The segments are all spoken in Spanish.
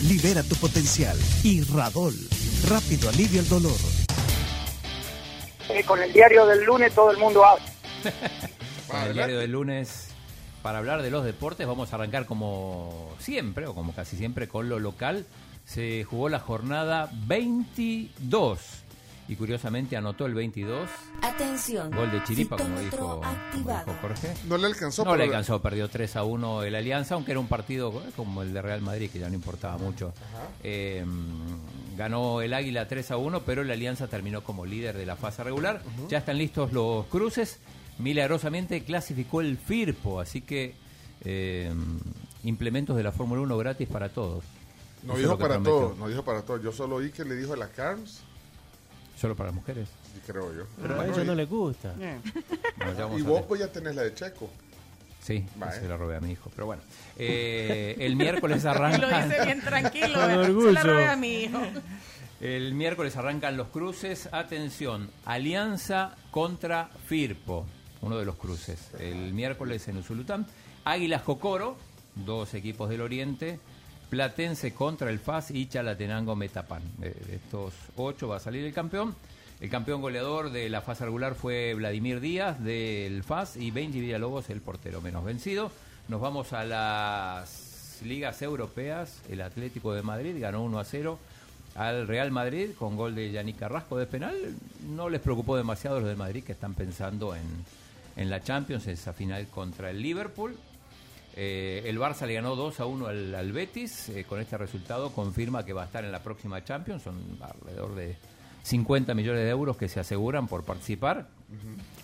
Libera tu potencial y Radol. Rápido alivio el dolor. Eh, con el diario del lunes todo el mundo habla. Con el diario del lunes, para hablar de los deportes, vamos a arrancar como siempre, o como casi siempre, con lo local. Se jugó la jornada 22 y curiosamente anotó el 22. Atención. Gol de Chiripa, como dijo, como Jorge. No le alcanzó. No le alcanzó, perdió 3 a 1 el Alianza, aunque era un partido eh, como el de Real Madrid, que ya no importaba mucho. Eh, ganó el Águila 3 a 1, pero el Alianza terminó como líder de la fase regular. Ya están listos los cruces. Milagrosamente clasificó el Firpo, así que eh, implementos de la Fórmula 1 gratis para todos. No Eso dijo para todos, no dijo para todos. Yo solo oí que le dijo a la Carms, Solo para mujeres. y creo yo. Pero a ellos y- no les gusta. Y vos pues ya tenés la de Checo. Sí, se la robé a mi hijo. Pero bueno, eh, el miércoles Lo arranca. dice bien tranquilo. Con ¿eh? orgullo. Se la robé a mi hijo. El miércoles arrancan los cruces. Atención, Alianza contra Firpo, uno de los cruces. El miércoles en Usulután. Águilas Cocoro, dos equipos del Oriente. Platense contra el FAS y Chalatenango Metapan. De de estos ocho va a salir el campeón. El campeón goleador de la fase regular fue Vladimir Díaz del FAS y Benji Villalobos, el portero menos vencido. Nos vamos a las ligas europeas. El Atlético de Madrid ganó 1 a 0 al Real Madrid con gol de Yannick Carrasco de penal. No les preocupó demasiado los del Madrid que están pensando en, en la Champions, esa final contra el Liverpool. Eh, el Barça le ganó 2 a 1 al, al Betis. Eh, con este resultado confirma que va a estar en la próxima Champions. Son alrededor de 50 millones de euros que se aseguran por participar.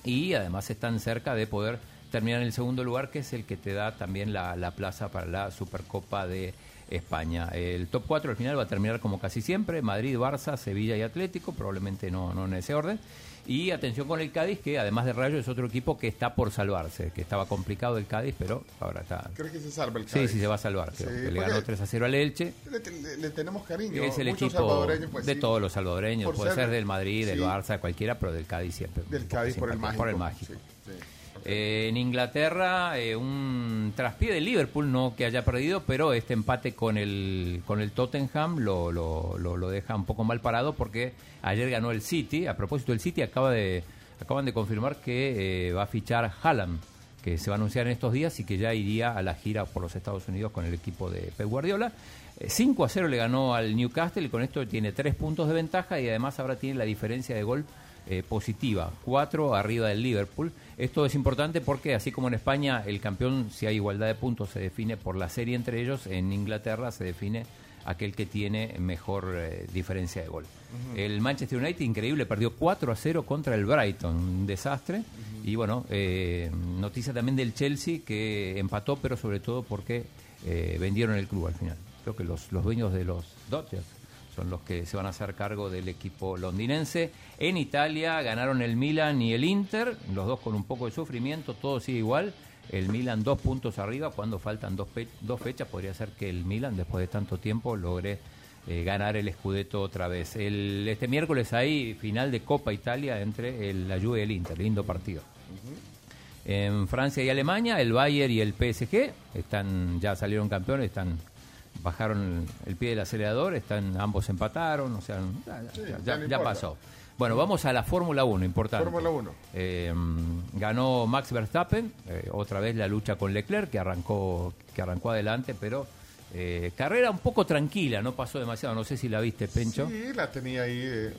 Y además están cerca de poder terminar en el segundo lugar, que es el que te da también la, la plaza para la Supercopa de España. El top 4 al final va a terminar como casi siempre, Madrid, Barça, Sevilla y Atlético, probablemente no, no en ese orden. Y atención con el Cádiz, que además de Rayo es otro equipo que está por salvarse, que estaba complicado el Cádiz, pero ahora está... ¿Crees que se salva el Sí, Cádiz? sí, se va a salvar. creo Sí, que le ganó 3 a 0 al Elche. Le, le- le tenemos cariño. Es el Muchos equipo pues, de sí. todos los salvadoreños, puede ser- ser del Madrid, del sí. Barça, cualquiera, pero del Cádiz siempre. Del Cádiz por el mágico. Por el mágico. Sí, sí. Eh, en Inglaterra, eh, un traspié de Liverpool, no que haya perdido, pero este empate con el, con el Tottenham lo, lo, lo, deja un poco mal parado porque ayer ganó el City. A propósito, el City acaba de, acaban de confirmar que eh, va a fichar Haaland, que se va a anunciar en estos días y que ya iría a la gira por los Estados Unidos con el equipo de Pep Guardiola. Eh, 5 a 0 le ganó al Newcastle y con esto tiene 3 puntos de ventaja y además ahora tiene la diferencia de gol eh, positiva, 4 arriba del Liverpool. Esto es importante porque así como en España el campeón, si hay igualdad de puntos, se define por la serie entre ellos, en Inglaterra se define aquel que tiene mejor eh, diferencia de gol. El Manchester United, increíble, perdió 4 a 0 contra el Brighton, un desastre. Y bueno, eh, noticia también del Chelsea que empató, pero sobre todo porque eh, vendieron el club al final. Creo que los, los dueños de los Dodgers son los que se van a hacer cargo del equipo londinense. En Italia ganaron el Milan y el Inter, los dos con un poco de sufrimiento, todo sigue igual. El Milan dos puntos arriba, cuando faltan dos, dos fechas, podría ser que el Milan, después de tanto tiempo, logre eh, ganar el Scudetto otra vez. El, este miércoles hay final de Copa Italia entre el, la Juve y el Inter, lindo partido. En Francia y Alemania, el Bayern y el PSG están ya salieron campeones, están bajaron el pie del acelerador, están ambos empataron, o sea, ya, ya- Sí, ya- ya no ya importa. pasó. Bueno, vamos a la Fórmula 1, importante. Fórmula 1. Eh, ganó Max Verstappen, eh, otra vez la lucha con Leclerc, que arrancó, que arrancó adelante, pero eh, carrera un poco tranquila, no pasó demasiado, no sé si la viste, Pencho. Sí, la tenía ahí.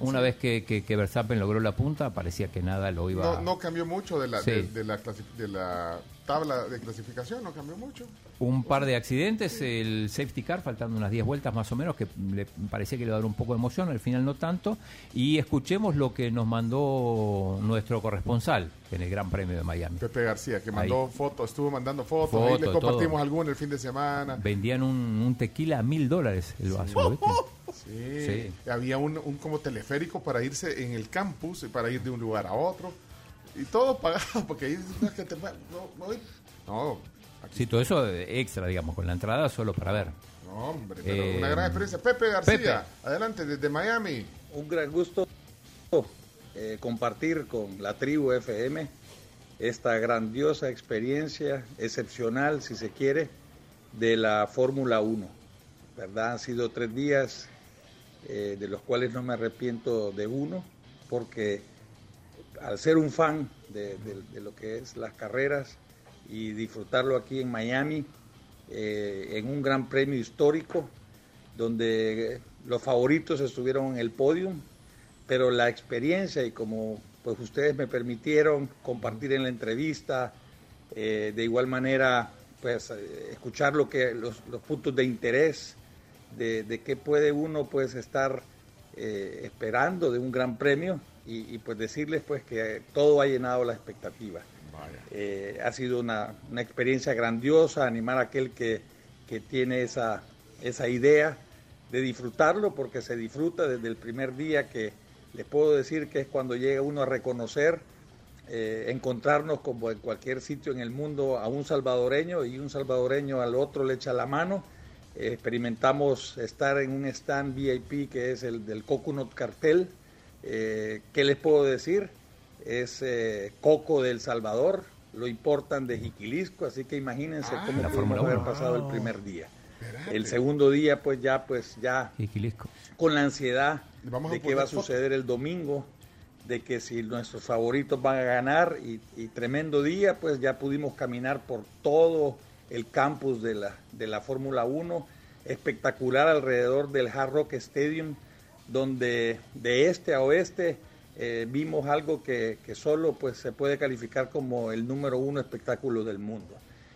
Una sí. vez que, que- que Verstappen logró la punta, parecía que nada lo iba No, no cambió mucho de la, Sí. de, de la, clasi- de la tabla de clasificación no cambió mucho. Un par de accidentes, el safety car, faltando unas 10 vueltas más o menos, que le parecía que le iba a dar un poco de emoción, al final no tanto. Y escuchemos lo que nos mandó nuestro corresponsal en el Gran Premio de Miami. Pepe García, que mandó fotos, estuvo mandando fotos, ahí Fotos, le compartimos alguna el fin de semana. Vendían un, un tequila a mil dólares el vaso, ¿viste? Sí. Sí. Había un, un como teleférico para irse en el campus, y para ir de un lugar a otro. Y todo pagado, porque ahí no, que te no, no, no, aquí- Sí, todo eso extra, digamos, con la entrada solo para ver. no, hombre, pero Eh, una gran experiencia. Pepe García, Pepe. adelante, desde Miami. un gran gusto eh, compartir con la tribu FM esta grandiosa experiencia, excepcional si se quiere, de la Fórmula 1. ¿Verdad? Han sido tres días eh, de los cuales no me arrepiento de uno, porque al ser un fan de, lo que es las carreras y disfrutarlo aquí en Miami, eh, en un gran premio histórico, donde los favoritos estuvieron en el podio, pero la experiencia y como pues ustedes me permitieron compartir en la entrevista, eh, de igual manera pues escuchar lo que los puntos de interés de, de qué puede uno pues estar eh, esperando de un gran premio y, y, pues decirles pues que todo ha llenado la expectativa. Eh, ha sido una, una experiencia grandiosa, animar a aquel que, que tiene esa, esa idea de disfrutarlo, porque se disfruta desde el primer día que les puedo decir que es cuando llega uno a reconocer, eh, encontrarnos como en cualquier sitio en el mundo a un salvadoreño y un salvadoreño al otro le echa la mano. Experimentamos estar en un stand VIP que es el del Coconut Cartel. Eh, ¿Qué les puedo decir? Es eh, Coco del Salvador, lo importan de Jiquilisco, así que imagínense cómo la pudimos Fórmula haber pasado el primer día. El segundo día, pues ya, pues ya Y Quilisco. con la ansiedad vamos de qué va a suceder el domingo, de que si nuestros favoritos van a ganar y, y tremendo día, pues ya pudimos caminar por todo el campus de la, de la Fórmula 1, espectacular alrededor del Hard Rock Stadium, donde de este a oeste eh, vimos algo que, que solo pues se puede calificar como el número uno espectáculo del mundo.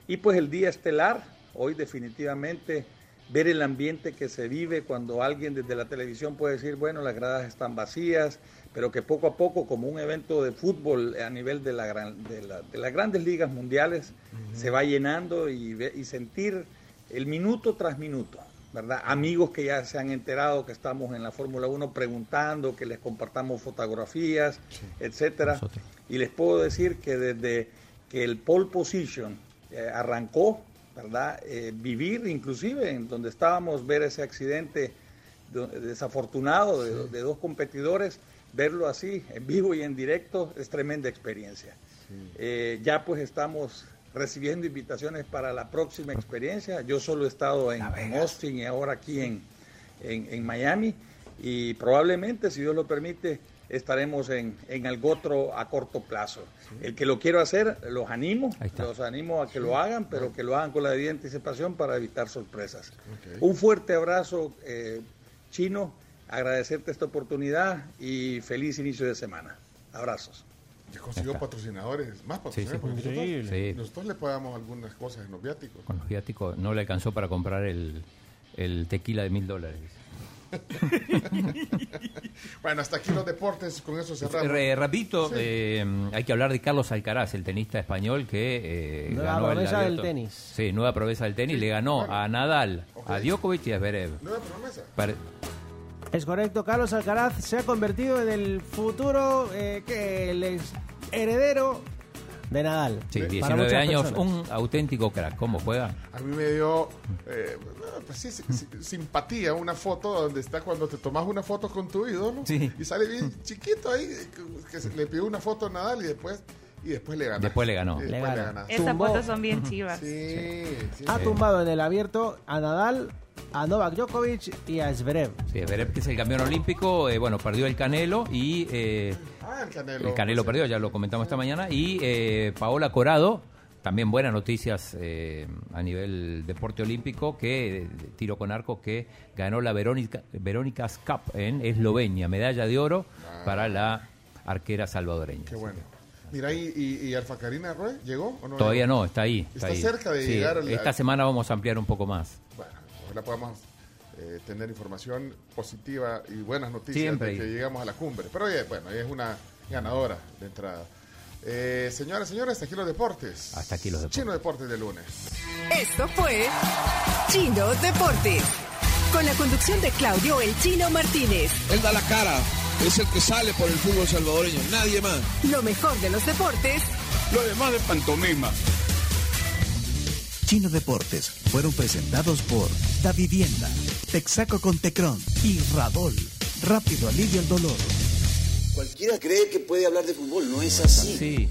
Y pues el día estelar, hoy definitivamente ver el ambiente que se vive cuando alguien desde la televisión puede decir, bueno, las gradas están vacías, pero que poco a poco, como un evento de fútbol a nivel de, la gran- de, la- de las grandes ligas mundiales, se va llenando y, y sentir el minuto tras minuto, ¿verdad? Amigos que ya se han enterado que estamos en la Fórmula 1 preguntando, que les compartamos fotografías, etcétera. Nosotros. Y les puedo decir que desde que el pole position eh, arrancó, ¿verdad? Eh, vivir inclusive en donde estábamos, ver ese accidente do- desafortunado de, de dos competidores, verlo así, en vivo y en directo, es tremenda experiencia. Eh, ya pues estamos recibiendo invitaciones para la próxima experiencia. Yo solo he estado en, en Austin y ahora aquí en, en, en Miami y probablemente, si Dios lo permite, estaremos en, en algo otro a corto plazo. El que lo quiero hacer, los animo, los animo a que lo hagan, pero que lo hagan con la debida anticipación para evitar sorpresas. Un fuerte abrazo, eh, Chino, agradecerte esta oportunidad y feliz inicio de semana. Abrazos. Ya consiguió patrocinadores, más Sí, sí. patrocinadores. porque nosotros, Sí. nosotros le pagamos algunas cosas en los viáticos. Con los viáticos no le alcanzó para comprar el, el tequila de mil dólares. Bueno, hasta aquí los deportes, con eso cerramos. Re- rapidito, eh, hay que hablar de Carlos Alcaraz, el tenista español que eh, Nueva ganó el promesa del tenis. Sí, nueva promesa del tenis. Le ganó a Nadal, a Djokovic y a Zverev. Nueva promesa. Es correcto, Carlos Alcaraz se ha convertido en el futuro, eh, que el ex heredero de Nadal. Sí, Para 19 muchas años, personas. un auténtico crack. ¿Cómo juega? A mí me dio, eh, pues sí, simpatía una foto donde está cuando te tomas una foto con tu ídolo Sí. y sale bien chiquito ahí, que se- le pidió una foto a Nadal y después, y después le ganó. Después le ganó. Esas fotos son bien chivas. Sí, sí. Ha tumbado en el abierto a Nadal, a Novak Djokovic y a Zverev. Sí, Zverev, que es el campeón olímpico, eh, bueno, perdió el Canelo y eh, Ah, el Canelo. el Canelo Sí. perdió, ya lo comentamos esta mañana. Y eh, Paola Corado, también buenas noticias eh, a nivel deporte olímpico, que eh, tiro con arco, que ganó la Verónica, Verónica's Cup en Eslovenia, medalla de oro para la arquera salvadoreña. Qué bueno. Mira, ¿y, y, y Alfa Karina Roe llegó o no? Todavía llegó? no, está ahí. Está ahí. cerca de llegar al- Esta al- semana vamos a ampliar un poco más. Bueno, ojalá podamos eh, tener información positiva y buenas noticias Siempre. de que llegamos a la cumbre. Pero oye, bueno, ella es una ganadora de entrada. Eh, señoras, señores, hasta aquí los deportes. Hasta aquí los deportes. Chino Deportes de lunes. Esto fue Chino Deportes. Con la conducción de Claudio El Chino Martínez. Él da la cara, es el que sale por el fútbol salvadoreño, nadie más. Lo mejor de los deportes Lo demás de pantomima. Chino Deportes fueron presentados por Da Vivienda, Texaco con Tecron y Radol. Rápido alivio el dolor. Cualquiera cree que puede hablar de fútbol, no es así. Sí.